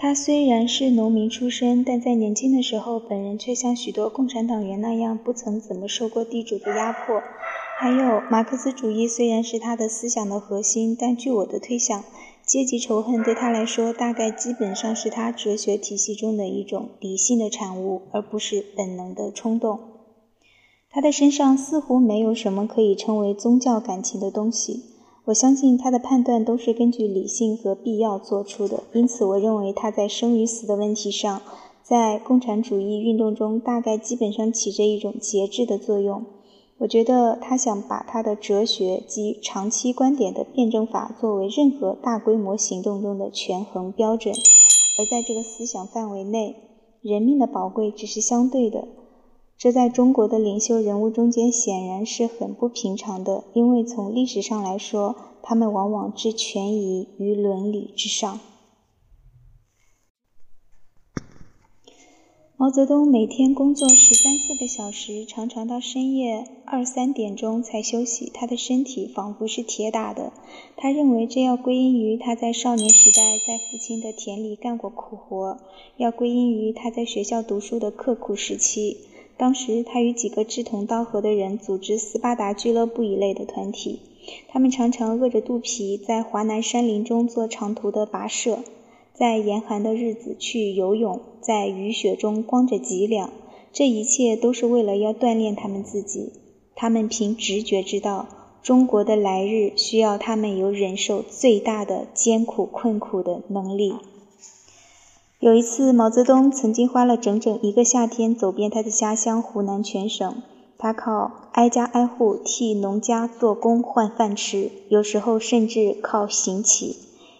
他虽然是农民出身，但在年轻的时候，本人却像许多共产党员那样，不曾怎么受过地主的压迫。还有，马克思主义虽然是他的思想的核心，但据我的推想，阶级仇恨对他来说，大概基本上是他哲学体系中的一种理性的产物，而不是本能的冲动。他的身上似乎没有什么可以称为宗教感情的东西。我相信他的判断都是根据理性和必要做出的，因此我认为他在生与死的问题上，在共产主义运动中大概基本上起着一种节制的作用。我觉得他想把他的哲学及长期观点的辩证法作为任何大规模行动中的权衡标准，而在这个思想范围内，人命的宝贵只是相对的。这在中国的领袖人物中间显然是很不平常的，因为从历史上来说，他们往往置权宜于伦理之上。毛泽东每天工作十三四个小时，常常到深夜二三点钟才休息，他的身体仿佛是铁打的。他认为这要归因于他在少年时代在父亲的田里干过苦活，要归因于他在学校读书的刻苦时期。当时，他与几个志同道合的人组织斯巴达俱乐部一类的团体。他们常常饿着肚皮，在华南山林中做长途的跋涉，在严寒的日子去游泳，在雨雪中光着脊梁。这一切都是为了要锻炼他们自己。他们凭直觉知道，中国的来日需要他们有忍受最大的艰苦困苦的能力。有一次，毛泽东曾经花了整整一个夏天走遍他的家乡湖南全省。他靠挨家挨户替农家做工换饭吃，有时候甚至靠行乞。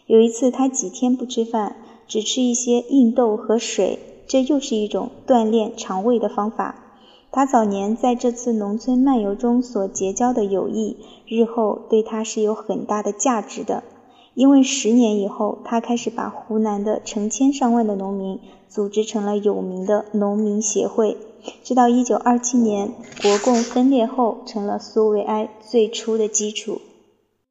有一次，他几天不吃饭，只吃一些硬豆和水，这又是一种锻炼肠胃的方法。他早年在这次农村漫游中所结交的友谊，日后对他是有很大的价值的。因为十年以后，他开始把湖南的成千上万的农民组织成了有名的农民协会，直到一九二七年国共分裂后，成了苏维埃最初的基础。